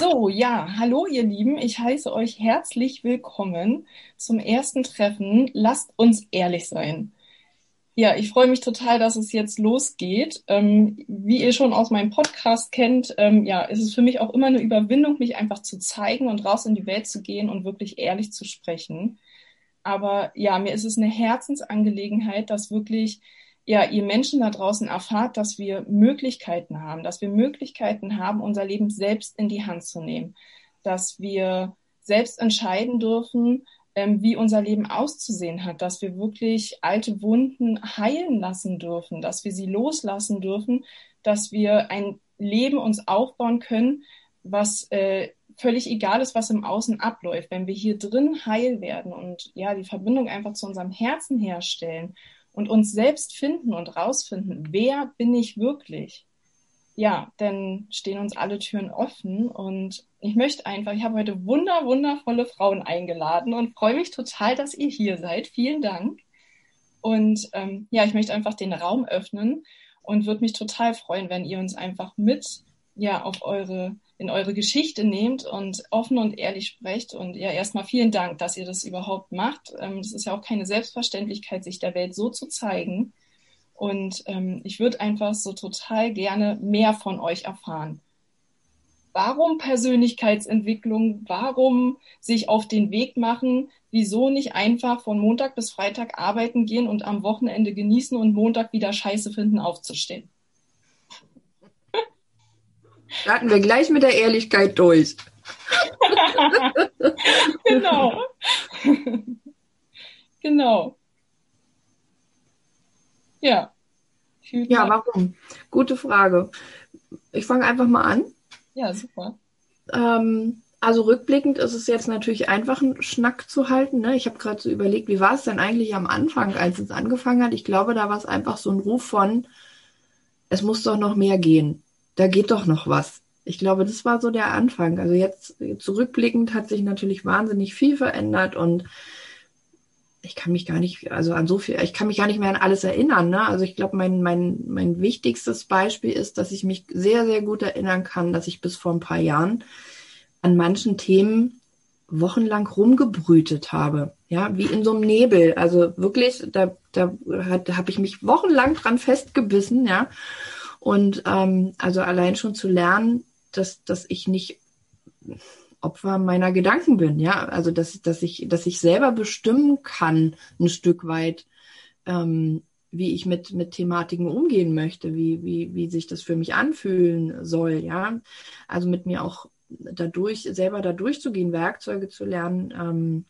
So, ja, hallo ihr Lieben, ich heiße euch herzlich willkommen zum ersten Treffen. Lasst uns ehrlich sein. Ja, ich freue mich total, dass es jetzt losgeht. Ähm, wie ihr schon aus meinem Podcast kennt, ähm, ja, ist es für mich auch immer eine Überwindung, mich einfach zu zeigen und raus in die Welt zu gehen und wirklich ehrlich zu sprechen. Aber ja, mir ist es eine Herzensangelegenheit, dass wirklich ja, ihr Menschen da draußen erfahrt, dass wir Möglichkeiten haben, dass wir Möglichkeiten haben, unser Leben selbst in die Hand zu nehmen, dass wir selbst entscheiden dürfen, ähm, wie unser Leben auszusehen hat, dass wir wirklich alte Wunden heilen lassen dürfen, dass wir sie loslassen dürfen, dass wir ein Leben uns aufbauen können, was äh, völlig egal ist, was im Außen abläuft. Wenn wir hier drin heil werden und ja, die Verbindung einfach zu unserem Herzen herstellen und uns selbst finden und rausfinden, wer bin ich wirklich? Ja, dann stehen uns alle Türen offen und ich möchte einfach, ich habe heute wunder, wundervolle Frauen eingeladen und freue mich total, dass ihr hier seid. Vielen Dank. Und ähm, ja, ich möchte einfach den Raum öffnen und würde mich total freuen, wenn ihr uns einfach mit ja auf eure in eure Geschichte nehmt und offen und ehrlich sprecht. Und ja, erstmal vielen Dank, dass ihr das überhaupt macht. Ähm, ist ja auch keine Selbstverständlichkeit, sich der Welt so zu zeigen. Und ähm, ich würde einfach so total gerne mehr von euch erfahren. Warum Persönlichkeitsentwicklung? Warum sich auf den Weg machen? Wieso nicht einfach von Montag bis Freitag arbeiten gehen und am Wochenende genießen und Montag wieder Scheiße finden, aufzustehen? Starten wir gleich mit der Ehrlichkeit durch. genau. genau. Ja. Ja, warum? Gute Frage. Ich fange einfach mal an. Ja, super. Ähm, also rückblickend ist es jetzt natürlich einfach, einen Schnack zu halten. Ne? Ich habe gerade so überlegt, wie war es denn eigentlich am Anfang, als es angefangen hat? Ich glaube, da war es einfach so ein Ruf von, es muss doch noch mehr gehen da geht doch noch was. Ich glaube, das war so der Anfang. Also jetzt zurückblickend hat sich natürlich wahnsinnig viel verändert und ich kann mich gar nicht, also an so viel, ich kann mich gar nicht mehr an alles erinnern. Ne? Also ich glaube, mein, mein, mein wichtigstes Beispiel ist, dass ich mich sehr, sehr gut erinnern kann, dass ich bis vor ein paar Jahren an manchen Themen wochenlang rumgebrütet habe. Ja, wie in so einem Nebel. Also wirklich, da, da habe ich mich wochenlang dran festgebissen, ja. Und ähm, also allein schon zu lernen, dass, dass ich nicht Opfer meiner Gedanken bin, ja, also dass, dass ich, dass ich selber bestimmen kann, ein Stück weit, ähm, wie ich mit, mit Thematiken umgehen möchte, wie, wie, wie sich das für mich anfühlen soll, ja. Also mit mir auch dadurch, selber da durchzugehen, Werkzeuge zu lernen, ähm,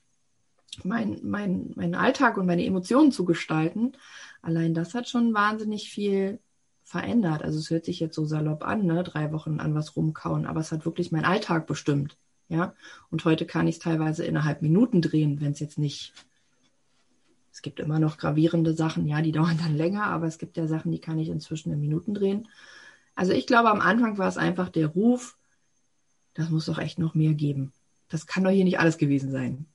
mein, mein, meinen Alltag und meine Emotionen zu gestalten. Allein das hat schon wahnsinnig viel verändert. Also es hört sich jetzt so salopp an, ne? drei Wochen an was rumkauen, aber es hat wirklich meinen Alltag bestimmt. Ja, und heute kann ich es teilweise innerhalb Minuten drehen, wenn es jetzt nicht. Es gibt immer noch gravierende Sachen, ja, die dauern dann länger, aber es gibt ja Sachen, die kann ich inzwischen in Minuten drehen. Also ich glaube, am Anfang war es einfach der Ruf, das muss doch echt noch mehr geben. Das kann doch hier nicht alles gewesen sein.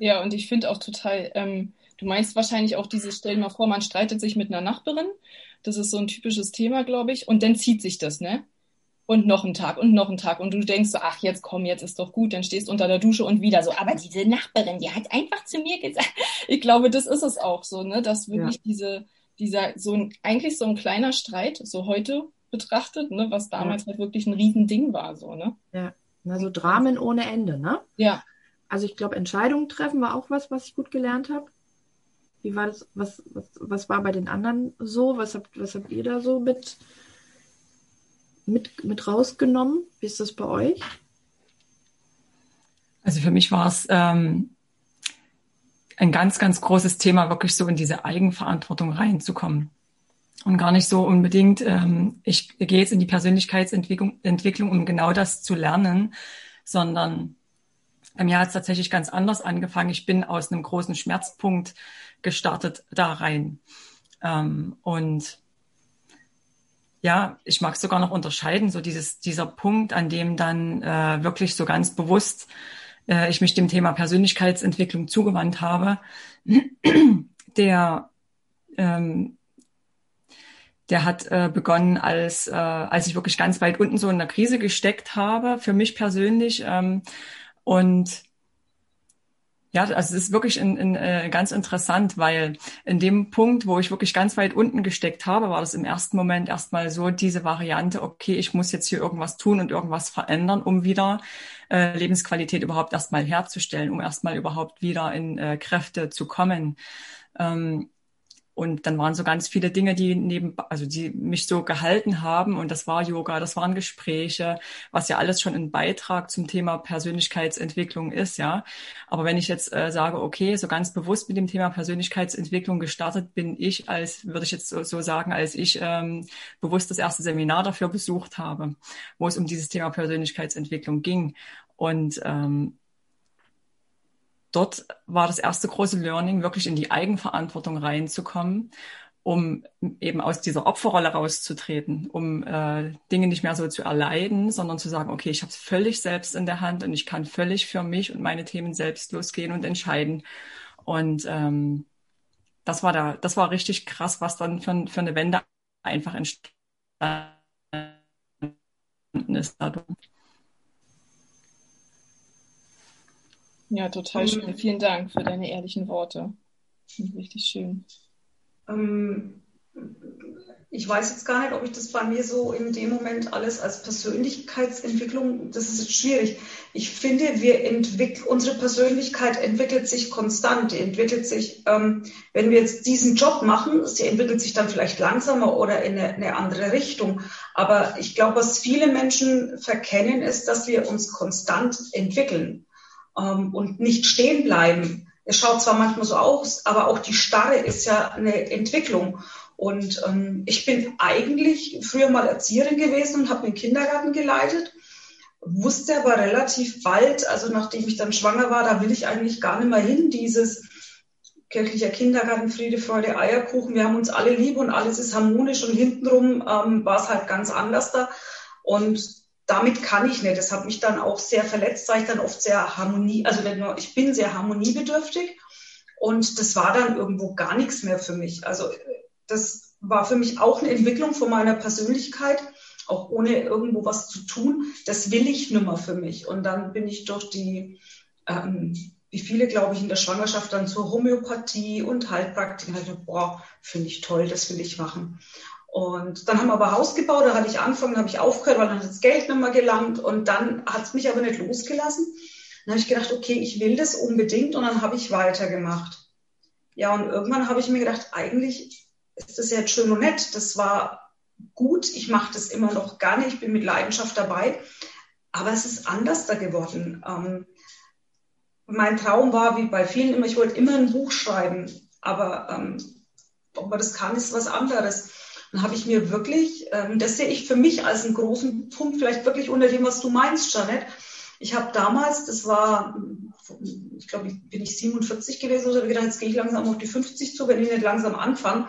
Ja, und ich finde auch total ähm, Du meinst wahrscheinlich auch dieses, stell dir mal vor, man streitet sich mit einer Nachbarin. Das ist so ein typisches Thema, glaube ich. Und dann zieht sich das, ne? Und noch ein Tag und noch ein Tag. Und du denkst so, ach, jetzt komm, jetzt ist doch gut. Dann stehst unter der Dusche und wieder so, aber diese Nachbarin, die hat einfach zu mir gesagt. Ich glaube, das ist es auch so, ne? Dass wirklich ja. diese, dieser, so ein, eigentlich so ein kleiner Streit, so heute betrachtet, ne? Was damals ja. halt wirklich ein Riesending war, so, ne? Ja. Also Dramen ohne Ende, ne? Ja. Also ich glaube, Entscheidungen treffen war auch was, was ich gut gelernt habe. Wie war das? Was, was, was war bei den anderen so? Was habt, was habt ihr da so mit, mit, mit rausgenommen? Wie ist das bei euch? Also für mich war es ähm, ein ganz, ganz großes Thema, wirklich so in diese Eigenverantwortung reinzukommen. Und gar nicht so unbedingt, ähm, ich gehe jetzt in die Persönlichkeitsentwicklung, Entwicklung, um genau das zu lernen, sondern bei mir hat es tatsächlich ganz anders angefangen. Ich bin aus einem großen Schmerzpunkt gestartet da rein. Ähm, und ja, ich mag sogar noch unterscheiden, so dieses, dieser Punkt, an dem dann äh, wirklich so ganz bewusst äh, ich mich dem Thema Persönlichkeitsentwicklung zugewandt habe, der, ähm, der hat äh, begonnen, als, äh, als ich wirklich ganz weit unten so in der Krise gesteckt habe, für mich persönlich. Ähm, und ja, also es ist wirklich in, in, äh, ganz interessant, weil in dem Punkt, wo ich wirklich ganz weit unten gesteckt habe, war das im ersten Moment erstmal so diese Variante, okay, ich muss jetzt hier irgendwas tun und irgendwas verändern, um wieder äh, Lebensqualität überhaupt erstmal herzustellen, um erstmal überhaupt wieder in äh, Kräfte zu kommen. Ähm, und dann waren so ganz viele Dinge, die neben, also die mich so gehalten haben. Und das war Yoga, das waren Gespräche, was ja alles schon ein Beitrag zum Thema Persönlichkeitsentwicklung ist, ja. Aber wenn ich jetzt äh, sage, okay, so ganz bewusst mit dem Thema Persönlichkeitsentwicklung gestartet bin ich, als würde ich jetzt so, so sagen, als ich ähm, bewusst das erste Seminar dafür besucht habe, wo es um dieses Thema Persönlichkeitsentwicklung ging. Und ähm, dort war das erste große Learning, wirklich in die Eigenverantwortung reinzukommen, um eben aus dieser Opferrolle rauszutreten, um äh, Dinge nicht mehr so zu erleiden, sondern zu sagen, okay, ich habe es völlig selbst in der Hand und ich kann völlig für mich und meine Themen selbst losgehen und entscheiden. Und ähm, das war da, das war richtig krass, was dann für, für eine Wende einfach entstanden ist dadurch. Ja, total schön. Ähm, Vielen Dank für deine ehrlichen Worte. Richtig schön. Ähm, ich weiß jetzt gar nicht, ob ich das bei mir so in dem Moment alles als Persönlichkeitsentwicklung, das ist jetzt schwierig. Ich finde, wir entwickeln, unsere Persönlichkeit entwickelt sich konstant. Die entwickelt sich, ähm, wenn wir jetzt diesen Job machen, sie entwickelt sich dann vielleicht langsamer oder in eine, eine andere Richtung. Aber ich glaube, was viele Menschen verkennen, ist, dass wir uns konstant entwickeln ähm, und nicht stehen bleiben. Es schaut zwar manchmal so aus, aber auch die Starre ist ja eine Entwicklung. Und ähm, ich bin eigentlich früher mal Erzieherin gewesen und habe den Kindergarten geleitet, wusste aber relativ bald, also nachdem ich dann schwanger war, da will ich eigentlich gar nicht mehr hin, dieses kirchlicher Kindergarten, Friede, Freude, Eierkuchen, wir haben uns alle lieb und alles ist harmonisch und hintenrum ähm, war es halt ganz anders da. Und damit kann ich nicht. Das hat mich dann auch sehr verletzt, weil ich dann oft sehr Harmonie, also nur, ich bin sehr harmoniebedürftig und das war dann irgendwo gar nichts mehr für mich. Also das war für mich auch eine Entwicklung von meiner Persönlichkeit, auch ohne irgendwo was zu tun. Das will ich nimmer für mich. Und dann bin ich durch die, ähm, wie viele, glaube ich, in der Schwangerschaft dann zur Homöopathie und Heilpraktik. Halt, boah, finde ich toll, das will ich machen. Und dann haben wir aber Haus gebaut, da hatte ich angefangen, habe ich aufgehört, weil dann hat das Geld nicht mehr gelangt und dann hat es mich aber nicht losgelassen. Dann habe ich gedacht, okay, ich will das unbedingt und dann habe ich weitergemacht. Ja, und irgendwann habe ich mir gedacht, eigentlich ist das jetzt schön und nett. Das war gut, ich mache das immer noch gerne, ich bin mit Leidenschaft dabei, aber es ist anders da geworden. Ähm, mein Traum war, wie bei vielen immer, ich wollte immer ein Buch schreiben, aber ähm, ob man das kann, ist was anderes. Dann habe ich mir wirklich, ähm, das sehe ich für mich als einen großen Punkt, vielleicht wirklich unter dem, was du meinst, Janet. Ich habe damals, das war, ich glaube, bin ich 47 gewesen, oder gedacht, jetzt gehe ich langsam auf die 50 zu, wenn ich nicht langsam anfange,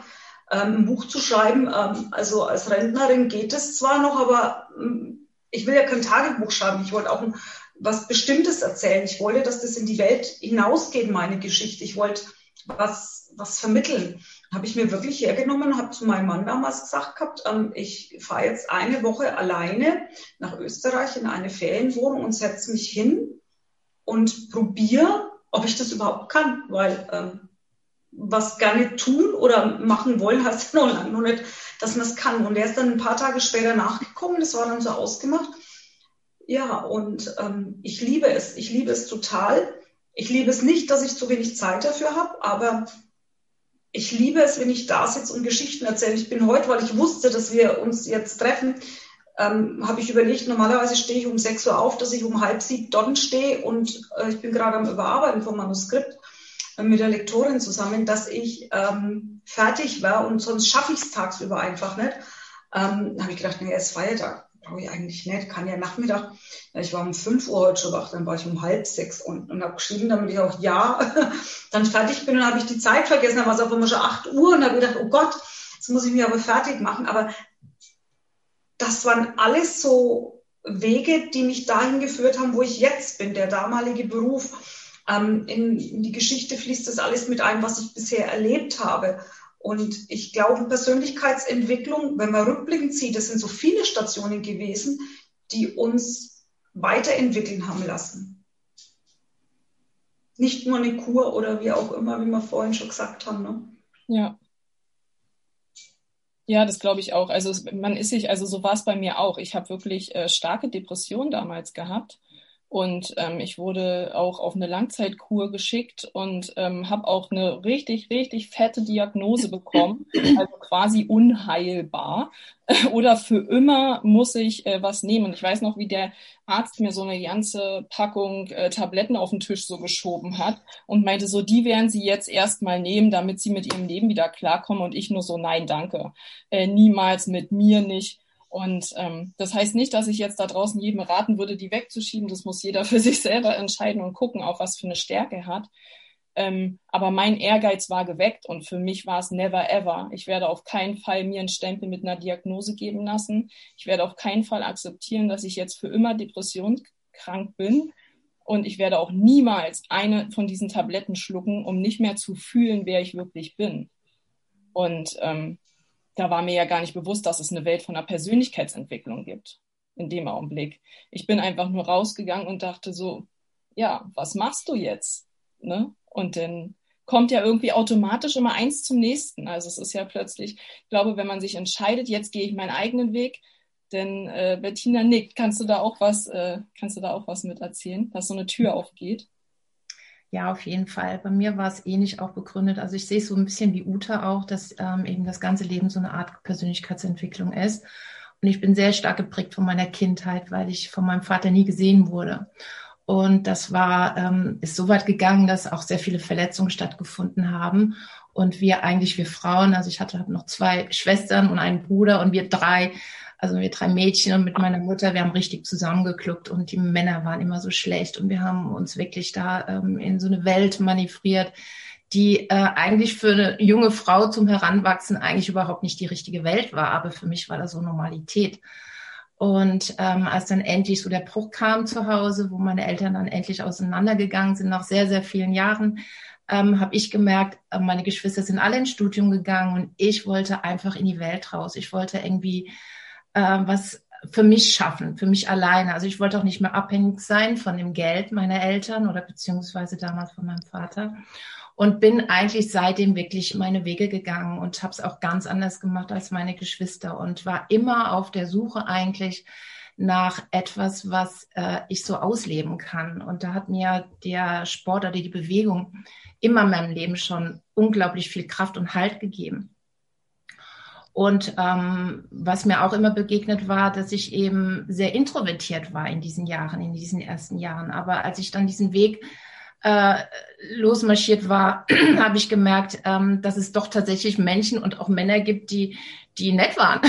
ähm, ein Buch zu schreiben. Ähm, also als Rentnerin geht es zwar noch, aber ähm, ich will ja kein Tagebuch schreiben. Ich wollte auch ein, was Bestimmtes erzählen. Ich wollte, dass das in die Welt hinausgeht, meine Geschichte. Ich wollte was, was vermitteln habe ich mir wirklich hergenommen, habe zu meinem Mann damals gesagt gehabt, ähm, ich fahre jetzt eine Woche alleine nach Österreich in eine Ferienwohnung und setze mich hin und probiere, ob ich das überhaupt kann, weil ähm, was gerne tun oder machen wollen, heißt noch lange nicht, dass man es kann. Und er ist dann ein paar Tage später nachgekommen, das war dann so ausgemacht. Ja, und ähm, ich liebe es, ich liebe es total. Ich liebe es nicht, dass ich zu wenig Zeit dafür habe, aber ich liebe es, wenn ich da sitze und Geschichten erzähle. Ich bin heute, weil ich wusste, dass wir uns jetzt treffen, ähm, habe ich überlegt, normalerweise stehe ich um 6 Uhr auf, dass ich um halb sieben dort stehe und äh, ich bin gerade am Überarbeiten vom Manuskript äh, mit der Lektorin zusammen, dass ich ähm, fertig war und sonst schaffe ich es tagsüber einfach nicht. Ähm, habe ich gedacht, nee, es ist Feiertag brauche ich eigentlich nicht, kann ja Nachmittag. Ich war um 5 Uhr heute schon wach, dann war ich um halb sechs und, und habe geschrieben, damit ich auch ja dann fertig bin. Und habe ich die Zeit vergessen, dann war es auf einmal schon 8 Uhr und habe gedacht, oh Gott, jetzt muss ich mich aber fertig machen. Aber das waren alles so Wege, die mich dahin geführt haben, wo ich jetzt bin, der damalige Beruf. Ähm, in, in die Geschichte fließt das alles mit ein, was ich bisher erlebt habe. Und ich glaube, Persönlichkeitsentwicklung, wenn man rückblickend sieht, das sind so viele Stationen gewesen, die uns weiterentwickeln haben lassen. Nicht nur eine Kur oder wie auch immer, wie wir vorhin schon gesagt haben. Ne? Ja. Ja, das glaube ich auch. Also man ist sich, also so war es bei mir auch. Ich habe wirklich äh, starke Depressionen damals gehabt und ähm, ich wurde auch auf eine Langzeitkur geschickt und ähm, habe auch eine richtig, richtig fette Diagnose bekommen, also quasi unheilbar. Oder für immer muss ich äh, was nehmen. Ich weiß noch, wie der Arzt mir so eine ganze Packung äh, Tabletten auf den Tisch so geschoben hat und meinte so, die werden Sie jetzt erstmal nehmen, damit Sie mit Ihrem Leben wieder klarkommen. Und ich nur so, nein, danke. Äh, niemals mit mir nicht. Und ähm, das heißt nicht, dass ich jetzt da draußen jedem raten würde, die wegzuschieben. Das muss jeder für sich selber entscheiden und gucken, auch was für eine Stärke hat. Ähm, aber mein Ehrgeiz war geweckt und für mich war es never ever. Ich werde auf keinen Fall mir einen Stempel mit einer Diagnose geben lassen. Ich werde auf keinen Fall akzeptieren, dass ich jetzt für immer depressionskrank bin. Und ich werde auch niemals eine von diesen Tabletten schlucken, um nicht mehr zu fühlen, wer ich wirklich bin. Und ähm, da war mir ja gar nicht bewusst, dass es eine Welt von einer Persönlichkeitsentwicklung gibt in dem Augenblick. Ich bin einfach nur rausgegangen und dachte so, ja, was machst du jetzt? Ne? Und dann kommt ja irgendwie automatisch immer eins zum nächsten. Also es ist ja plötzlich, ich glaube, wenn man sich entscheidet, jetzt gehe ich meinen eigenen Weg, denn äh, Bettina nickt, kannst du da auch was, äh, kannst du da auch was mit erzählen, dass so eine Tür aufgeht? Ja, auf jeden Fall. Bei mir war es ähnlich auch begründet. Also ich sehe es so ein bisschen wie Uta auch, dass ähm, eben das ganze Leben so eine Art Persönlichkeitsentwicklung ist. Und ich bin sehr stark geprägt von meiner Kindheit, weil ich von meinem Vater nie gesehen wurde. Und das war, ähm, ist so weit gegangen, dass auch sehr viele Verletzungen stattgefunden haben. Und wir eigentlich, wir Frauen, also ich hatte noch zwei Schwestern und einen Bruder und wir drei also wir drei Mädchen und mit meiner Mutter, wir haben richtig zusammengekluckt und die Männer waren immer so schlecht und wir haben uns wirklich da ähm, in so eine Welt manövriert, die äh, eigentlich für eine junge Frau zum Heranwachsen eigentlich überhaupt nicht die richtige Welt war, aber für mich war das so Normalität. Und ähm, als dann endlich so der Bruch kam zu Hause, wo meine Eltern dann endlich auseinandergegangen sind nach sehr, sehr vielen Jahren, ähm, habe ich gemerkt, äh, meine Geschwister sind alle ins Studium gegangen und ich wollte einfach in die Welt raus. Ich wollte irgendwie äh, was für mich schaffen, für mich alleine. Also ich wollte auch nicht mehr abhängig sein von dem Geld meiner Eltern oder beziehungsweise damals von meinem Vater. Und bin eigentlich seitdem wirklich meine Wege gegangen und habe es auch ganz anders gemacht als meine Geschwister und war immer auf der Suche eigentlich nach etwas, was äh, ich so ausleben kann. Und da hat mir der Sport oder die Bewegung immer in meinem Leben schon unglaublich viel Kraft und Halt gegeben. Und ähm, was mir auch immer begegnet war, dass ich eben sehr introvertiert war in diesen Jahren, in diesen ersten Jahren. Aber als ich dann diesen Weg äh, losmarschiert war, habe ich gemerkt, ähm, dass es doch tatsächlich Menschen und auch Männer gibt, die, die nett waren.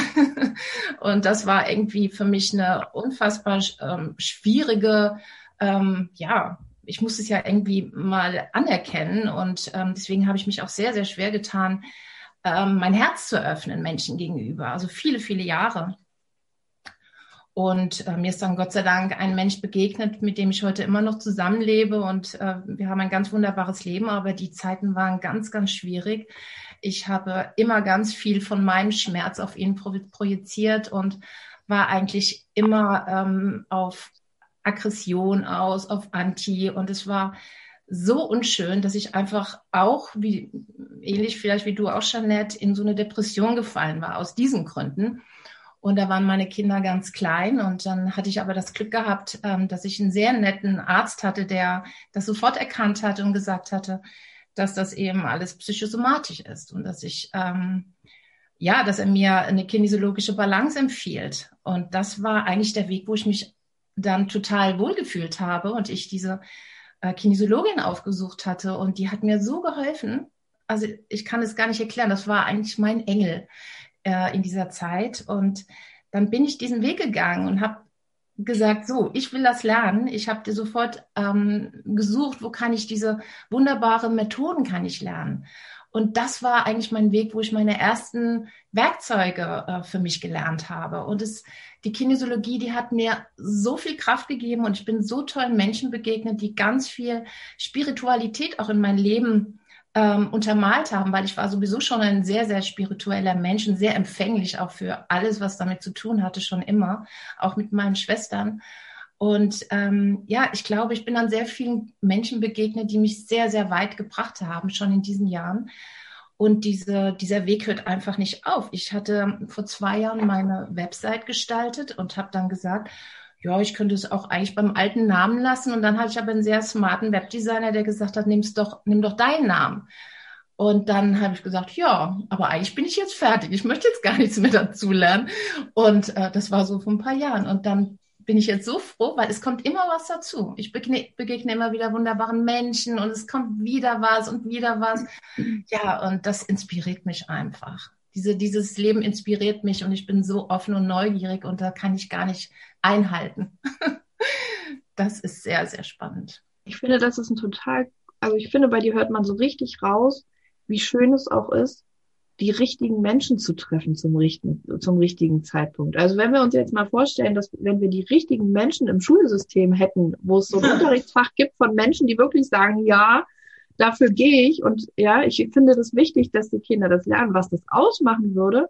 und das war irgendwie für mich eine unfassbar ähm, schwierige, ähm, ja, ich muss es ja irgendwie mal anerkennen. Und ähm, deswegen habe ich mich auch sehr, sehr schwer getan, ähm, mein Herz zu öffnen Menschen gegenüber. Also viele, viele Jahre. Und äh, mir ist dann Gott sei Dank ein Mensch begegnet, mit dem ich heute immer noch zusammenlebe. Und äh, wir haben ein ganz wunderbares Leben, aber die Zeiten waren ganz, ganz schwierig. Ich habe immer ganz viel von meinem Schmerz auf ihn projiziert und war eigentlich immer ähm, auf Aggression aus, auf Anti. Und es war so unschön, dass ich einfach auch, wie ähnlich vielleicht wie du auch, Jeanette, in so eine Depression gefallen war, aus diesen Gründen. Und da waren meine Kinder ganz klein. Und dann hatte ich aber das Glück gehabt, ähm, dass ich einen sehr netten Arzt hatte, der das sofort erkannt hatte und gesagt hatte, dass das eben alles psychosomatisch ist und dass ich, ähm, ja, dass er mir eine kinesiologische Balance empfiehlt. Und das war eigentlich der Weg, wo ich mich dann total wohlgefühlt habe und ich diese äh, Kinesiologin aufgesucht hatte und die hat mir so geholfen. Also ich kann es gar nicht erklären. Das war eigentlich mein Engel äh, in dieser Zeit. Und dann bin ich diesen Weg gegangen und habe gesagt, so, ich will das lernen. Ich habe dir sofort ähm, gesucht, wo kann ich diese wunderbaren Methoden kann ich lernen. Und das war eigentlich mein Weg, wo ich meine ersten Werkzeuge äh, für mich gelernt habe. Und es, die Kinesiologie, die hat mir so viel Kraft gegeben und ich bin so tollen Menschen begegnet, die ganz viel Spiritualität auch in mein Leben ähm, untermalt haben, weil ich war sowieso schon ein sehr, sehr spiritueller Mensch und sehr empfänglich auch für alles, was damit zu tun hatte, schon immer, auch mit meinen Schwestern. Und ähm, ja, ich glaube, ich bin an sehr vielen Menschen begegnet, die mich sehr, sehr weit gebracht haben, schon in diesen Jahren. Und diese, dieser Weg hört einfach nicht auf. Ich hatte vor zwei Jahren meine Website gestaltet und habe dann gesagt, ja, ich könnte es auch eigentlich beim alten Namen lassen. Und dann hatte ich aber einen sehr smarten Webdesigner, der gesagt hat, nimm's doch, nimm doch deinen Namen. Und dann habe ich gesagt, ja, aber eigentlich bin ich jetzt fertig. Ich möchte jetzt gar nichts mehr dazu lernen. Und äh, das war so vor ein paar Jahren. Und dann bin ich jetzt so froh, weil es kommt immer was dazu. Ich begegne, begegne immer wieder wunderbaren Menschen und es kommt wieder was und wieder was. Ja, und das inspiriert mich einfach. Diese, dieses Leben inspiriert mich und ich bin so offen und neugierig und da kann ich gar nicht einhalten. Das ist sehr, sehr spannend. Ich finde, das ist ein total, also ich finde, bei dir hört man so richtig raus, wie schön es auch ist, die richtigen Menschen zu treffen zum richtigen, zum richtigen Zeitpunkt. Also wenn wir uns jetzt mal vorstellen, dass wenn wir die richtigen Menschen im Schulsystem hätten, wo es so ein Unterrichtsfach gibt von Menschen, die wirklich sagen, ja, dafür gehe ich und ja, ich finde das wichtig, dass die Kinder das lernen, was das ausmachen würde.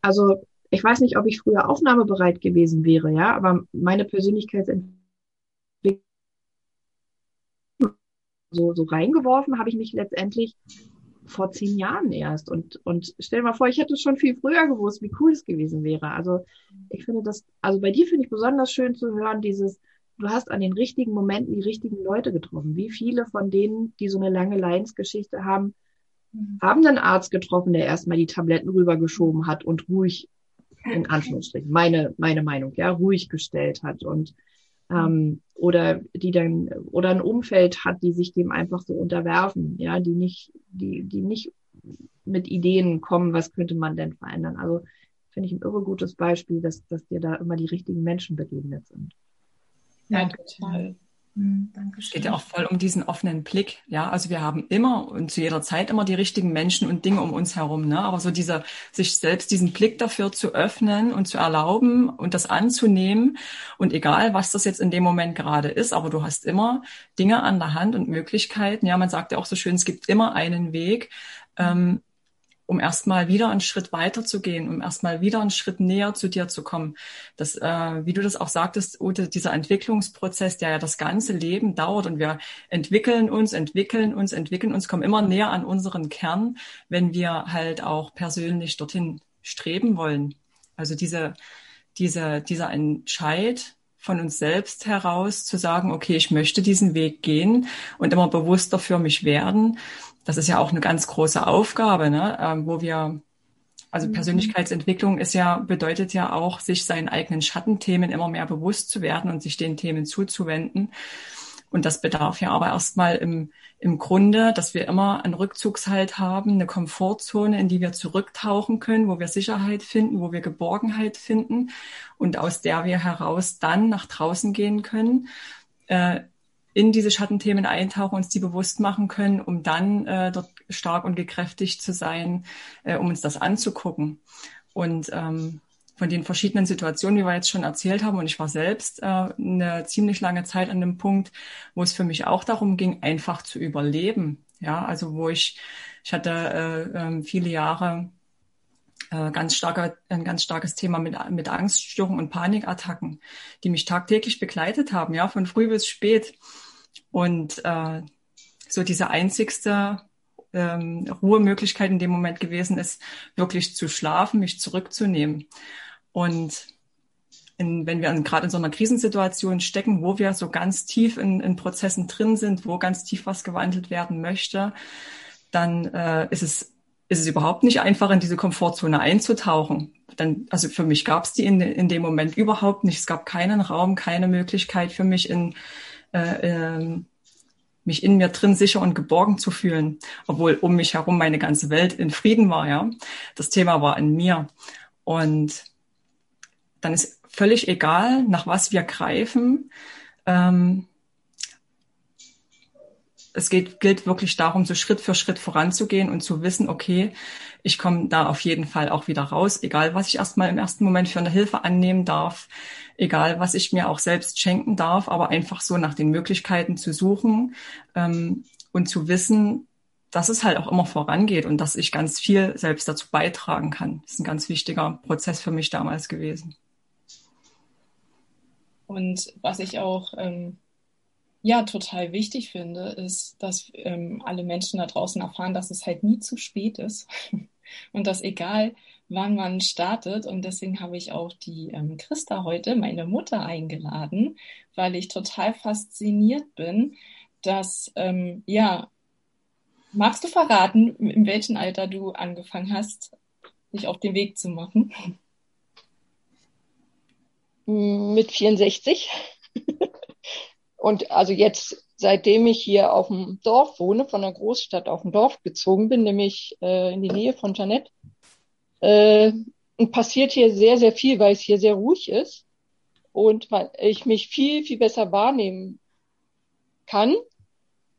Also ich weiß nicht, ob ich früher aufnahmebereit gewesen wäre, ja, aber meine Persönlichkeitsentwicklung so, so reingeworfen habe ich mich letztendlich vor zehn Jahren erst. Und, und stell dir mal vor, ich hätte schon viel früher gewusst, wie cool es gewesen wäre. Also ich finde das, also bei dir finde ich besonders schön zu hören, dieses, du hast an den richtigen Momenten die richtigen Leute getroffen. Wie viele von denen, die so eine lange Leidensgeschichte haben, mhm. haben einen Arzt getroffen, der erstmal die Tabletten rübergeschoben hat und ruhig in Anführungsstrichen, meine, meine Meinung, ja, ruhig gestellt hat und ähm, oder die dann oder ein Umfeld hat, die sich dem einfach so unterwerfen, ja, die nicht, die, die nicht mit Ideen kommen, was könnte man denn verändern. Also finde ich ein irre gutes Beispiel, dass, dass dir da immer die richtigen Menschen begegnet sind. Ja, total. Mhm, es geht ja auch voll um diesen offenen Blick. Ja, also wir haben immer und zu jeder Zeit immer die richtigen Menschen und Dinge um uns herum. Ne? Aber so dieser, sich selbst diesen Blick dafür zu öffnen und zu erlauben und das anzunehmen. Und egal, was das jetzt in dem Moment gerade ist, aber du hast immer Dinge an der Hand und Möglichkeiten. Ja, man sagt ja auch so schön, es gibt immer einen Weg. Ähm, um erstmal wieder einen Schritt weiter zu gehen, um erstmal wieder einen Schritt näher zu dir zu kommen. Das, äh, wie du das auch sagtest, Ute, dieser Entwicklungsprozess, der ja das ganze Leben dauert und wir entwickeln uns, entwickeln uns, entwickeln uns, kommen immer näher an unseren Kern, wenn wir halt auch persönlich dorthin streben wollen. Also diese, diese, dieser Entscheid, von uns selbst heraus zu sagen, okay, ich möchte diesen Weg gehen und immer bewusster für mich werden das ist ja auch eine ganz große Aufgabe, ne? Ähm, wo wir, also mhm. Persönlichkeitsentwicklung ist ja, bedeutet ja auch, sich seinen eigenen Schattenthemen immer mehr bewusst zu werden und sich den Themen zuzuwenden. Und das bedarf ja aber erstmal im, im Grunde, dass wir immer einen Rückzugshalt haben, eine Komfortzone, in die wir zurücktauchen können, wo wir Sicherheit finden, wo wir Geborgenheit finden und aus der wir heraus dann nach draußen gehen können. Äh, in diese Schattenthemen eintauchen, uns die bewusst machen können, um dann äh, dort stark und gekräftigt zu sein, äh, um uns das anzugucken. Und ähm, von den verschiedenen Situationen, die wir jetzt schon erzählt haben, und ich war selbst äh, eine ziemlich lange Zeit an dem Punkt, wo es für mich auch darum ging, einfach zu überleben. Ja, also wo ich, ich hatte äh, äh, viele Jahre äh, ganz starker, ein ganz starkes Thema mit, mit Angststörungen und Panikattacken, die mich tagtäglich begleitet haben, ja, von früh bis spät. Und äh, so diese einzigste ähm, Ruhemöglichkeit in dem Moment gewesen ist, wirklich zu schlafen, mich zurückzunehmen. Und in, wenn wir gerade in so einer Krisensituation stecken, wo wir so ganz tief in, in Prozessen drin sind, wo ganz tief was gewandelt werden möchte, dann äh, ist es ist es überhaupt nicht einfach, in diese Komfortzone einzutauchen. Dann, also für mich gab es die in, in dem Moment überhaupt nicht. Es gab keinen Raum, keine Möglichkeit für mich in äh, äh, mich in mir drin sicher und geborgen zu fühlen, obwohl um mich herum meine ganze Welt in Frieden war, ja. Das Thema war in mir. Und dann ist völlig egal, nach was wir greifen. Ähm, es geht, gilt wirklich darum, so Schritt für Schritt voranzugehen und zu wissen, okay, ich komme da auf jeden Fall auch wieder raus, egal was ich erstmal im ersten Moment für eine Hilfe annehmen darf, egal was ich mir auch selbst schenken darf, aber einfach so nach den Möglichkeiten zu suchen ähm, und zu wissen, dass es halt auch immer vorangeht und dass ich ganz viel selbst dazu beitragen kann. Das ist ein ganz wichtiger Prozess für mich damals gewesen. Und was ich auch ähm, ja total wichtig finde, ist, dass ähm, alle Menschen da draußen erfahren, dass es halt nie zu spät ist und dass egal wann man startet und deswegen habe ich auch die ähm, Christa heute, meine Mutter, eingeladen, weil ich total fasziniert bin, dass ähm, ja magst du verraten, in welchem Alter du angefangen hast, dich auf den Weg zu machen? Mit 64. Und also jetzt, seitdem ich hier auf dem Dorf wohne, von der Großstadt auf dem Dorf gezogen bin, nämlich äh, in die Nähe von Jeanette, äh, passiert hier sehr, sehr viel, weil es hier sehr ruhig ist und man, ich mich viel, viel besser wahrnehmen kann.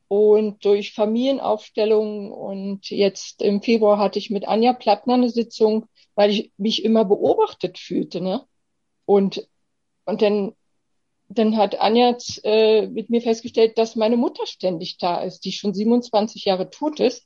Und durch Familienaufstellungen und jetzt im Februar hatte ich mit Anja Plattner eine Sitzung, weil ich mich immer beobachtet fühlte. Ne? Und, und dann dann hat Anja äh, mit mir festgestellt, dass meine Mutter ständig da ist, die schon 27 Jahre tot ist.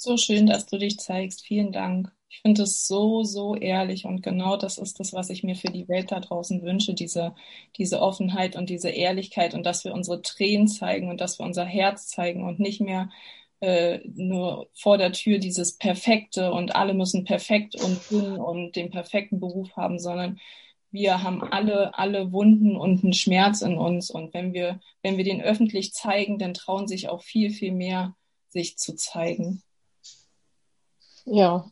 So schön, dass du dich zeigst. Vielen Dank. Ich finde es so, so ehrlich und genau das ist das, was ich mir für die Welt da draußen wünsche, diese, diese Offenheit und diese Ehrlichkeit und dass wir unsere Tränen zeigen und dass wir unser Herz zeigen und nicht mehr äh, nur vor der Tür dieses Perfekte und alle müssen perfekt und tun und den perfekten Beruf haben, sondern wir haben alle, alle Wunden und einen Schmerz in uns. Und wenn wir, wenn wir den öffentlich zeigen, dann trauen sich auch viel, viel mehr, sich zu zeigen. Ja,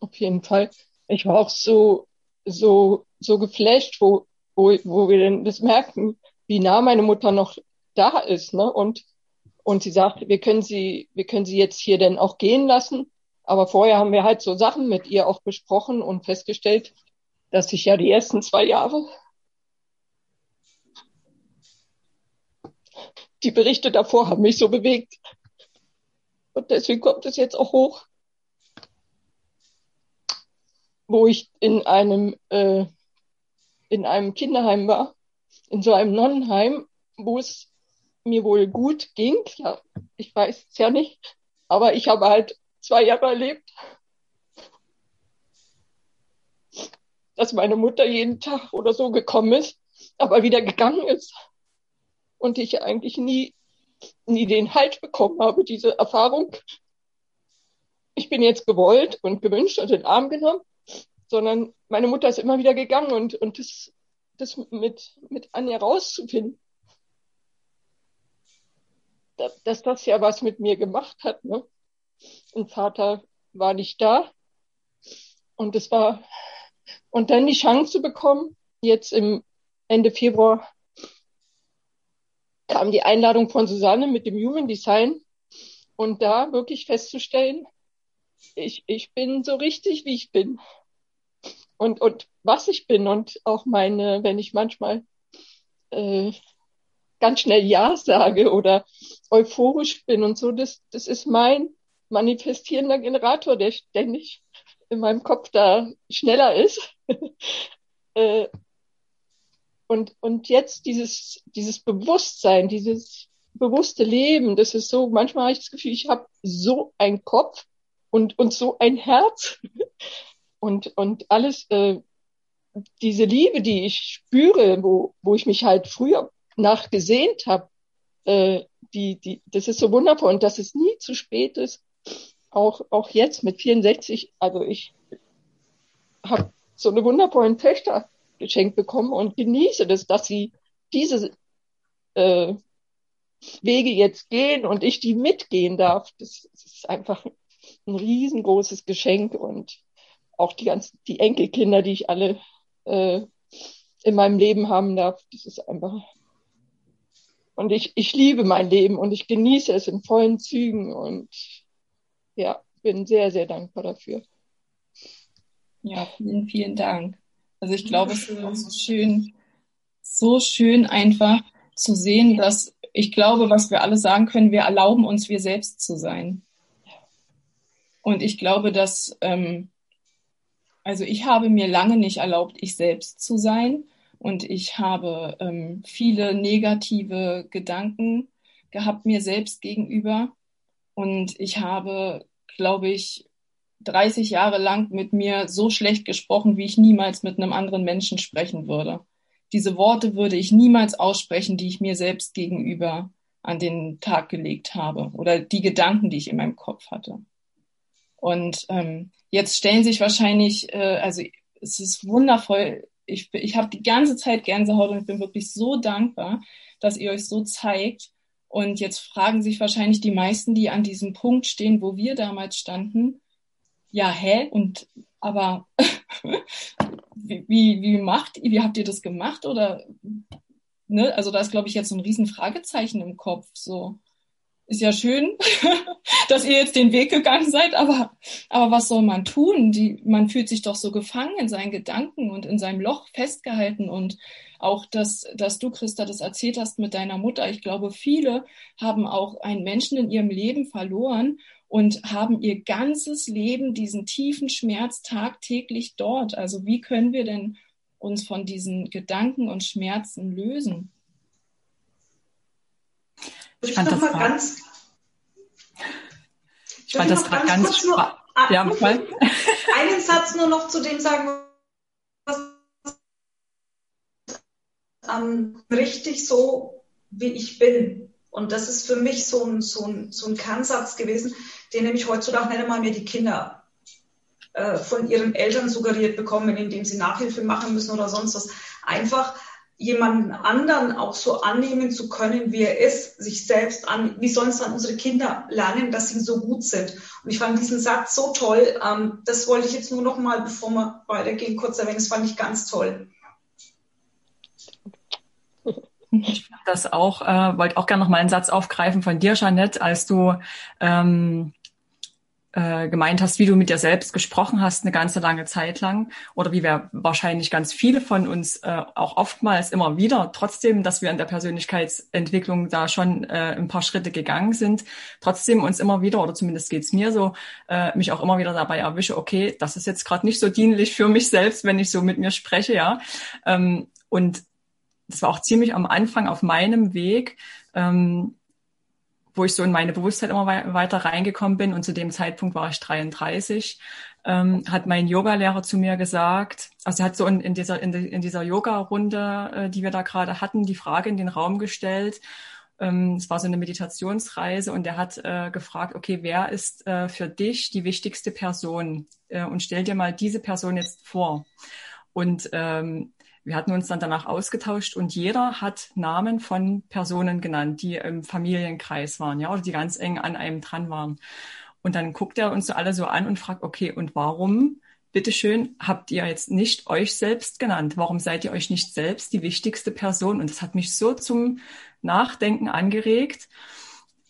auf jeden Fall. Ich war auch so, so, so geflasht, wo, wo, wo wir denn das merken, wie nah meine Mutter noch da ist, ne? Und und sie sagt, wir können sie, wir können sie jetzt hier denn auch gehen lassen. Aber vorher haben wir halt so Sachen mit ihr auch besprochen und festgestellt, dass ich ja die ersten zwei Jahre die Berichte davor haben mich so bewegt. Und deswegen kommt es jetzt auch hoch, wo ich in einem, äh, in einem Kinderheim war, in so einem Nonnenheim, wo es mir wohl gut ging. Ja, ich weiß es ja nicht. Aber ich habe halt zwei Jahre erlebt, dass meine Mutter jeden Tag oder so gekommen ist, aber wieder gegangen ist. Und ich eigentlich nie, nie den Halt bekommen habe, diese Erfahrung. Ich bin jetzt gewollt und gewünscht und in den Arm genommen, sondern meine Mutter ist immer wieder gegangen und, und das, das mit, mit Anja rauszufinden dass das ja was mit mir gemacht hat. Ne? Und Vater war nicht da. Und es war, und dann die Chance zu bekommen, jetzt im Ende Februar kam die Einladung von Susanne mit dem Human Design und da wirklich festzustellen, ich, ich bin so richtig, wie ich bin. Und, und was ich bin und auch meine, wenn ich manchmal äh, ganz schnell Ja sage oder euphorisch bin und so, das, das ist mein manifestierender Generator, der ständig in meinem Kopf da schneller ist. Äh, und, und jetzt dieses, dieses Bewusstsein, dieses bewusste Leben, das ist so, manchmal habe ich das Gefühl, ich habe so einen Kopf und, und so ein Herz und, und alles, äh, diese Liebe, die ich spüre, wo, wo ich mich halt früher nachgesehnt habe, äh, die, die, das ist so wundervoll und dass es nie zu spät ist. Auch, auch jetzt mit 64, also ich habe so eine wundervollen Töchter geschenkt bekommen und genieße das, dass sie diese äh, Wege jetzt gehen und ich die mitgehen darf. Das, das ist einfach ein riesengroßes Geschenk und auch die ganzen, die Enkelkinder, die ich alle äh, in meinem Leben haben darf, das ist einfach und ich, ich liebe mein Leben und ich genieße es in vollen Zügen und ja, bin sehr, sehr dankbar dafür. Ja, vielen, vielen Dank. Also ich glaube, es ist auch so schön, so schön einfach zu sehen, dass ich glaube, was wir alle sagen können, wir erlauben uns, wir selbst zu sein. Und ich glaube, dass ähm, also ich habe mir lange nicht erlaubt, ich selbst zu sein. Und ich habe ähm, viele negative Gedanken gehabt mir selbst gegenüber. Und ich habe, glaube ich, 30 Jahre lang mit mir so schlecht gesprochen, wie ich niemals mit einem anderen Menschen sprechen würde. Diese Worte würde ich niemals aussprechen, die ich mir selbst gegenüber an den Tag gelegt habe oder die Gedanken, die ich in meinem Kopf hatte. Und ähm, jetzt stellen sich wahrscheinlich, äh, also es ist wundervoll, ich, ich habe die ganze Zeit Gänsehaut und ich bin wirklich so dankbar, dass ihr euch so zeigt. Und jetzt fragen sich wahrscheinlich die meisten, die an diesem Punkt stehen, wo wir damals standen, ja, hä? Und aber wie, wie, wie macht, wie habt ihr das gemacht? Oder ne, also da ist, glaube ich, jetzt so ein riesen Fragezeichen im Kopf. So, ist ja schön, dass ihr jetzt den Weg gegangen seid, aber, aber was soll man tun? Die, man fühlt sich doch so gefangen in seinen Gedanken und in seinem Loch festgehalten und auch, dass, dass du, Christa, das erzählt hast mit deiner Mutter. Ich glaube, viele haben auch einen Menschen in ihrem Leben verloren und haben ihr ganzes Leben diesen tiefen Schmerz tagtäglich dort. Also wie können wir denn uns von diesen Gedanken und Schmerzen lösen? Ich fand das grad, ganz. Ich fand das gerade ganz, ganz spannend. Ja. Einen Satz nur noch zu dem sagen, was ähm, richtig so, wie ich bin. Und das ist für mich so ein, so ein, so ein Kernsatz gewesen, den nämlich heutzutage nicht einmal mehr die Kinder äh, von ihren Eltern suggeriert bekommen, indem sie Nachhilfe machen müssen oder sonst was. Einfach jemanden anderen auch so annehmen zu können, wie er ist, sich selbst an, wie sollen es dann unsere Kinder lernen, dass sie so gut sind? Und ich fand diesen Satz so toll, ähm, das wollte ich jetzt nur noch mal, bevor wir weitergehen, kurz erwähnen, das fand ich ganz toll. Ich fand das auch, äh, wollte auch gerne noch mal einen Satz aufgreifen von dir, Jeanette, als du ähm, äh, gemeint hast, wie du mit dir selbst gesprochen hast eine ganze lange Zeit lang oder wie wir wahrscheinlich ganz viele von uns äh, auch oftmals immer wieder, trotzdem, dass wir in der Persönlichkeitsentwicklung da schon äh, ein paar Schritte gegangen sind, trotzdem uns immer wieder, oder zumindest geht's mir so, äh, mich auch immer wieder dabei erwische, okay, das ist jetzt gerade nicht so dienlich für mich selbst, wenn ich so mit mir spreche, ja. Ähm, und das war auch ziemlich am Anfang auf meinem Weg, ähm, wo ich so in meine Bewusstheit immer weiter reingekommen bin. Und zu dem Zeitpunkt war ich 33, ähm, hat mein Yogalehrer zu mir gesagt, also er hat so in, in dieser, in, in dieser Yoga-Runde, äh, die wir da gerade hatten, die Frage in den Raum gestellt. Ähm, es war so eine Meditationsreise und er hat äh, gefragt, okay, wer ist äh, für dich die wichtigste Person? Äh, und stell dir mal diese Person jetzt vor. Und ähm, wir hatten uns dann danach ausgetauscht und jeder hat Namen von Personen genannt, die im Familienkreis waren, ja, oder die ganz eng an einem dran waren. Und dann guckt er uns so alle so an und fragt, okay, und warum, bitteschön, habt ihr jetzt nicht euch selbst genannt? Warum seid ihr euch nicht selbst die wichtigste Person? Und das hat mich so zum Nachdenken angeregt.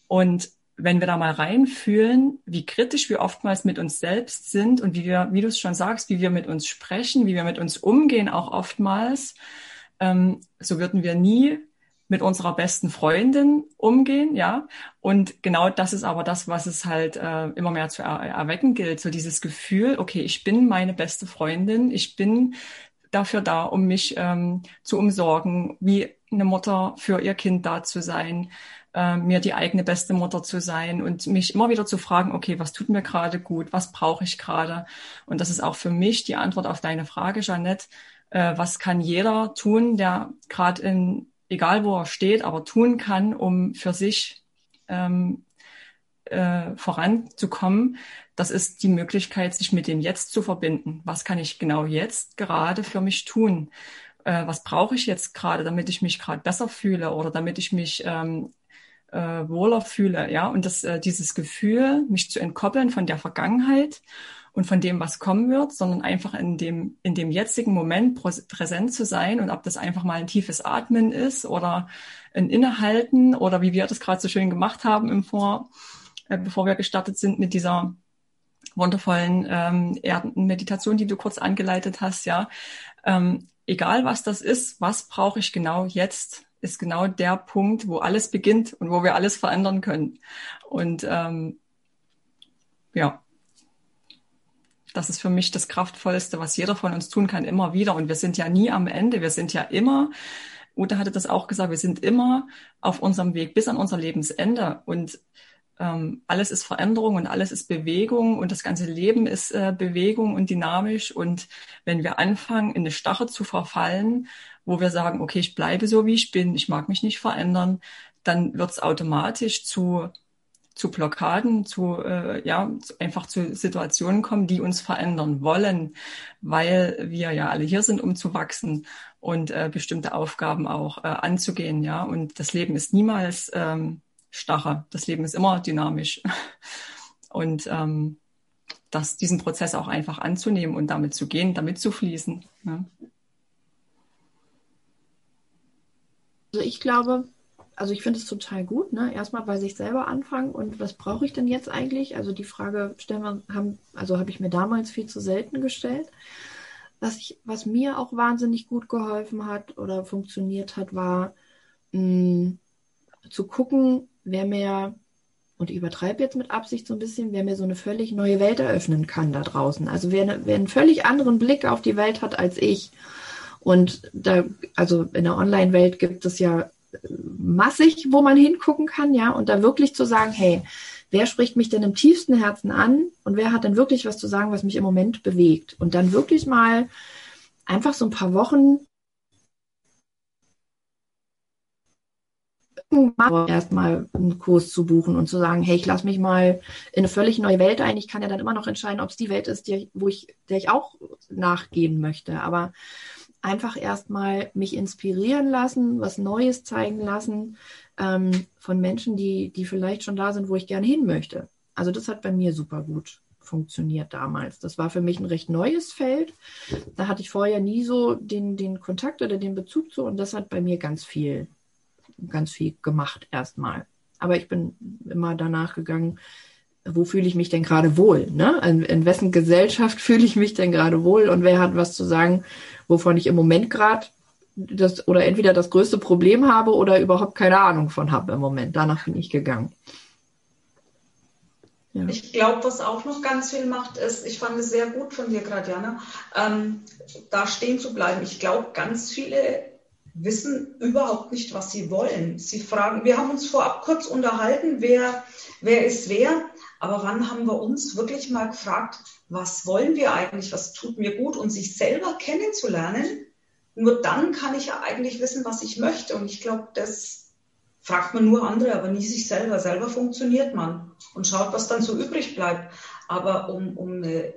Und wenn wir da mal reinfühlen, wie kritisch wir oftmals mit uns selbst sind und wie wir, wie du es schon sagst, wie wir mit uns sprechen, wie wir mit uns umgehen, auch oftmals, ähm, so würden wir nie mit unserer besten Freundin umgehen, ja. Und genau das ist aber das, was es halt äh, immer mehr zu er erwecken gilt. So dieses Gefühl, okay, ich bin meine beste Freundin, ich bin dafür da, um mich ähm, zu umsorgen, wie eine Mutter für ihr Kind da zu sein, äh, mir die eigene beste Mutter zu sein und mich immer wieder zu fragen, okay, was tut mir gerade gut, was brauche ich gerade? Und das ist auch für mich die Antwort auf deine Frage, Jeanette. Äh, was kann jeder tun, der gerade in, egal wo er steht, aber tun kann, um für sich ähm, äh, voranzukommen, das ist die Möglichkeit, sich mit dem Jetzt zu verbinden. Was kann ich genau jetzt gerade für mich tun? Äh, was brauche ich jetzt gerade, damit ich mich gerade besser fühle oder damit ich mich ähm, äh, wohler fühle, ja, und das, äh, dieses Gefühl, mich zu entkoppeln von der Vergangenheit und von dem, was kommen wird, sondern einfach in dem, in dem jetzigen Moment präsent zu sein und ob das einfach mal ein tiefes Atmen ist oder ein Innehalten oder wie wir das gerade so schön gemacht haben im Vor, äh, bevor wir gestartet sind mit dieser wundervollen ähm, Erdenmeditation, die du kurz angeleitet hast, ja. Ähm, egal was das ist, was brauche ich genau jetzt, ist genau der Punkt, wo alles beginnt und wo wir alles verändern können. Und ähm, ja, das ist für mich das Kraftvollste, was jeder von uns tun kann, immer wieder. Und wir sind ja nie am Ende. Wir sind ja immer, Ute hatte das auch gesagt, wir sind immer auf unserem Weg bis an unser Lebensende. Und ähm, alles ist Veränderung und alles ist Bewegung und das ganze Leben ist äh, Bewegung und dynamisch. Und wenn wir anfangen, in eine Stache zu verfallen, wo wir sagen, okay, ich bleibe so, wie ich bin, ich mag mich nicht verändern, dann wird es automatisch zu zu Blockaden, zu äh, ja einfach zu Situationen kommen, die uns verändern wollen, weil wir ja alle hier sind, um zu wachsen und äh, bestimmte Aufgaben auch äh, anzugehen, ja. Und das Leben ist niemals ähm, starre. Das Leben ist immer dynamisch. Und ähm, das, diesen Prozess auch einfach anzunehmen und damit zu gehen, damit zu fließen. Ja. Also ich glaube, also ich finde es total gut, ne? Erstmal bei sich selber anfangen und was brauche ich denn jetzt eigentlich? Also die Frage stellen wir, haben, also habe ich mir damals viel zu selten gestellt. Was ich, was mir auch wahnsinnig gut geholfen hat oder funktioniert hat, war mh, mm, zu gucken, wer mir, und ich übertreibe jetzt mit Absicht so ein bisschen, wer mir so eine völlig neue Welt eröffnen kann da draußen. Also wer, wer einen völlig anderen Blick auf die Welt hat als ich. Und da, also in der Online-Welt gibt es ja massig, wo man hingucken kann, ja, und da wirklich zu sagen, hey, wer spricht mich denn im tiefsten Herzen an und wer hat denn wirklich was zu sagen, was mich im Moment bewegt? Und dann wirklich mal einfach so ein paar Wochen erstmal einen Kurs zu buchen und zu sagen, hey, ich lasse mich mal in eine völlig neue Welt ein. Ich kann ja dann immer noch entscheiden, ob es die Welt ist, die, wo ich, der ich auch nachgehen möchte. Aber einfach erstmal mich inspirieren lassen, was Neues zeigen lassen ähm, von Menschen, die, die vielleicht schon da sind, wo ich gerne hin möchte. Also das hat bei mir super gut funktioniert damals. Das war für mich ein recht neues Feld. Da hatte ich vorher nie so den, den Kontakt oder den Bezug zu und das hat bei mir ganz viel, ganz viel gemacht erstmal. Aber ich bin immer danach gegangen, wo fühle ich mich denn gerade wohl? Ne? In, in wessen Gesellschaft fühle ich mich denn gerade wohl und wer hat was zu sagen, wovon ich im Moment gerade das oder entweder das größte Problem habe oder überhaupt keine Ahnung von habe im Moment. Danach bin ich gegangen. Ja. Ich glaube, was auch noch ganz viel macht, ist, ich fand es sehr gut von dir gerade, Jana, ähm, da stehen zu bleiben. Ich glaube, ganz viele wissen überhaupt nicht, was sie wollen. Sie fragen, wir haben uns vorab kurz unterhalten, wer, wer ist wer. Aber wann haben wir uns wirklich mal gefragt, was wollen wir eigentlich, was tut mir gut und sich selber kennenzulernen? Nur dann kann ich ja eigentlich wissen, was ich möchte. Und ich glaube, das fragt man nur andere, aber nie sich selber. Selber funktioniert man und schaut, was dann so übrig bleibt. Aber um, um eine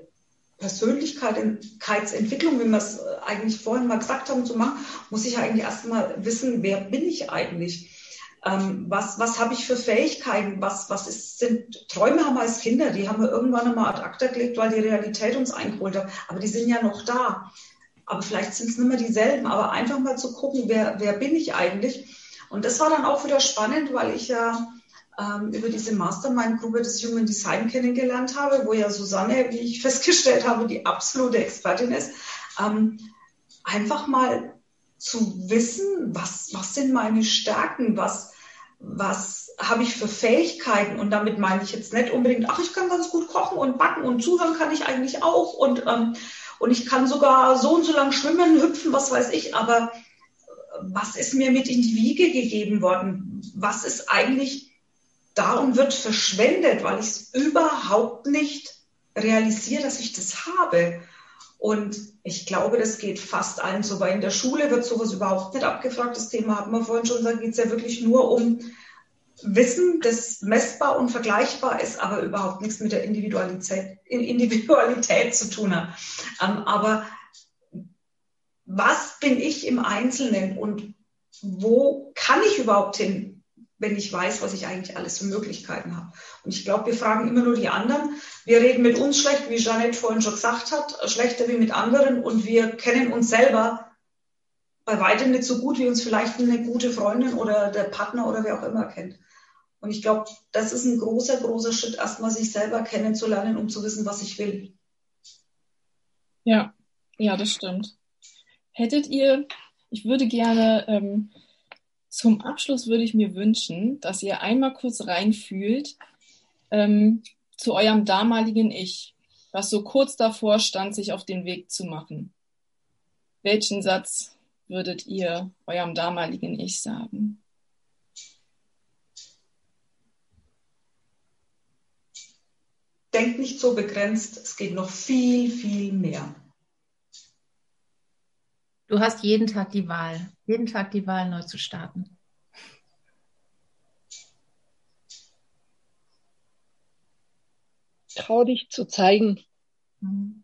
Persönlichkeitsentwicklung, wie wir es eigentlich vorhin mal gesagt haben, zu machen, muss ich eigentlich erstmal wissen, wer bin ich eigentlich? Ähm, was was habe ich für Fähigkeiten? Was, was ist, sind Träume haben wir als Kinder, die haben wir irgendwann einmal ad acta gelegt, weil die Realität uns eingeholt hat. Aber die sind ja noch da. Aber vielleicht sind es nicht mehr dieselben. Aber einfach mal zu gucken, wer, wer bin ich eigentlich? Und das war dann auch wieder spannend, weil ich ja ähm, über diese Mastermind-Gruppe des Human Design kennengelernt habe, wo ja Susanne, wie ich festgestellt habe, die absolute Expertin ist. Ähm, einfach mal zu wissen, was, was sind meine Stärken, was, was habe ich für Fähigkeiten und damit meine ich jetzt nicht unbedingt, ach, ich kann ganz gut kochen und backen und zuhören kann ich eigentlich auch und, ähm, und ich kann sogar so und so lang schwimmen, hüpfen, was weiß ich, aber was ist mir mit in die Wiege gegeben worden? Was ist eigentlich da und wird verschwendet, weil ich es überhaupt nicht realisiere, dass ich das habe? Und ich glaube, das geht fast allen so, weil in der Schule wird sowas überhaupt nicht abgefragt. Das Thema hatten wir vorhin schon gesagt, geht es ja wirklich nur um Wissen, das messbar und vergleichbar ist, aber überhaupt nichts mit der Individualität, Individualität zu tun hat. Ähm, aber was bin ich im Einzelnen und wo kann ich überhaupt hin? Wenn ich weiß, was ich eigentlich alles für Möglichkeiten habe. Und ich glaube, wir fragen immer nur die anderen. Wir reden mit uns schlecht, wie Jeanette vorhin schon gesagt hat, schlechter wie mit anderen und wir kennen uns selber bei weitem nicht so gut, wie uns vielleicht eine gute Freundin oder der Partner oder wer auch immer kennt. Und ich glaube, das ist ein großer, großer Schritt, erstmal sich selber kennenzulernen, um zu wissen, was ich will. Ja, ja, das stimmt. Hättet ihr, ich würde gerne ähm, zum Abschluss würde ich mir wünschen, dass ihr einmal kurz reinfühlt ähm, zu eurem damaligen Ich. was so kurz davor stand, sich auf den Weg zu machen. Welchen Satz würdet ihr eurem damaligen Ich sagen? Denkt nicht so begrenzt, es geht noch viel, viel mehr. Du hast jeden Tag die Wahl, jeden Tag die Wahl, neu zu starten. Trau dich zu zeigen. Mhm.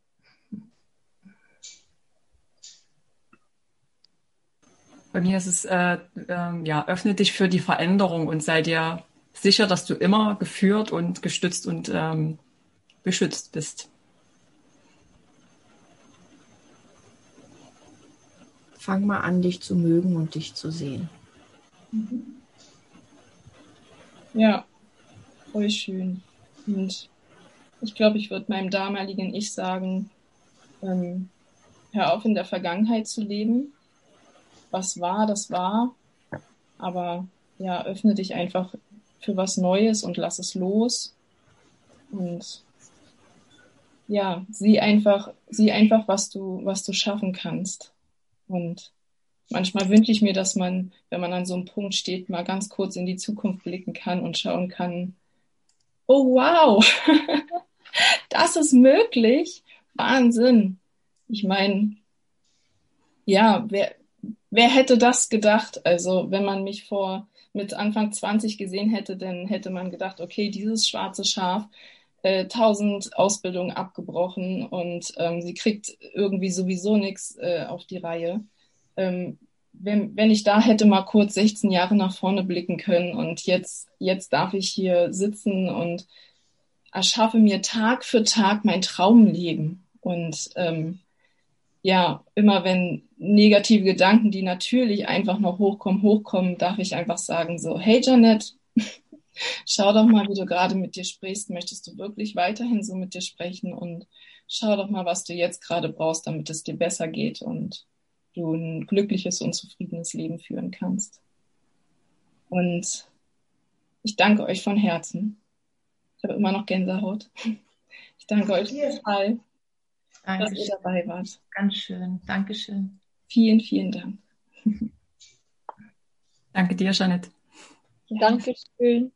Bei mir ist es, äh, äh, ja, öffne dich für die Veränderung und sei dir sicher, dass du immer geführt und gestützt und ähm, beschützt bist. Fang mal an, dich zu mögen und dich zu sehen. Ja, voll schön. Und ich glaube, ich würde meinem damaligen Ich sagen, ähm, hör auf, in der Vergangenheit zu leben. Was war, das war. Aber ja, öffne dich einfach für was Neues und lass es los. Und ja, sieh einfach, sieh einfach, was du, was du schaffen kannst. Und manchmal wünsche ich mir, dass man, wenn man an so einem Punkt steht, mal ganz kurz in die Zukunft blicken kann und schauen kann, oh wow, das ist möglich. Wahnsinn. Ich meine, ja, wer, wer hätte das gedacht? Also, wenn man mich vor mit Anfang 20 gesehen hätte, dann hätte man gedacht, okay, dieses schwarze Schaf, äh, tausend Ausbildungen abgebrochen und ähm, sie kriegt irgendwie sowieso nichts äh, auf die Reihe. Ähm, wenn, wenn ich da hätte mal kurz 16 Jahre nach vorne blicken können und jetzt, jetzt darf ich hier sitzen und erschaffe mir Tag für Tag mein Traumleben. Und ähm, ja, immer wenn negative Gedanken, die natürlich einfach noch hochkommen, hochkommen, darf ich einfach sagen so, hey Janet, schau doch mal, wie du gerade mit dir sprichst. Möchtest du wirklich weiterhin so mit dir sprechen? Und schau doch mal, was du jetzt gerade brauchst, damit es dir besser geht und du ein glückliches und zufriedenes Leben führen kannst. Und ich danke euch von Herzen. Ich habe immer noch Gänsehaut. Ich danke euch total, dass ihr dabei wart. Ganz schön. Dankeschön. Vielen, vielen Dank. Danke dir, Janet. Dankeschön.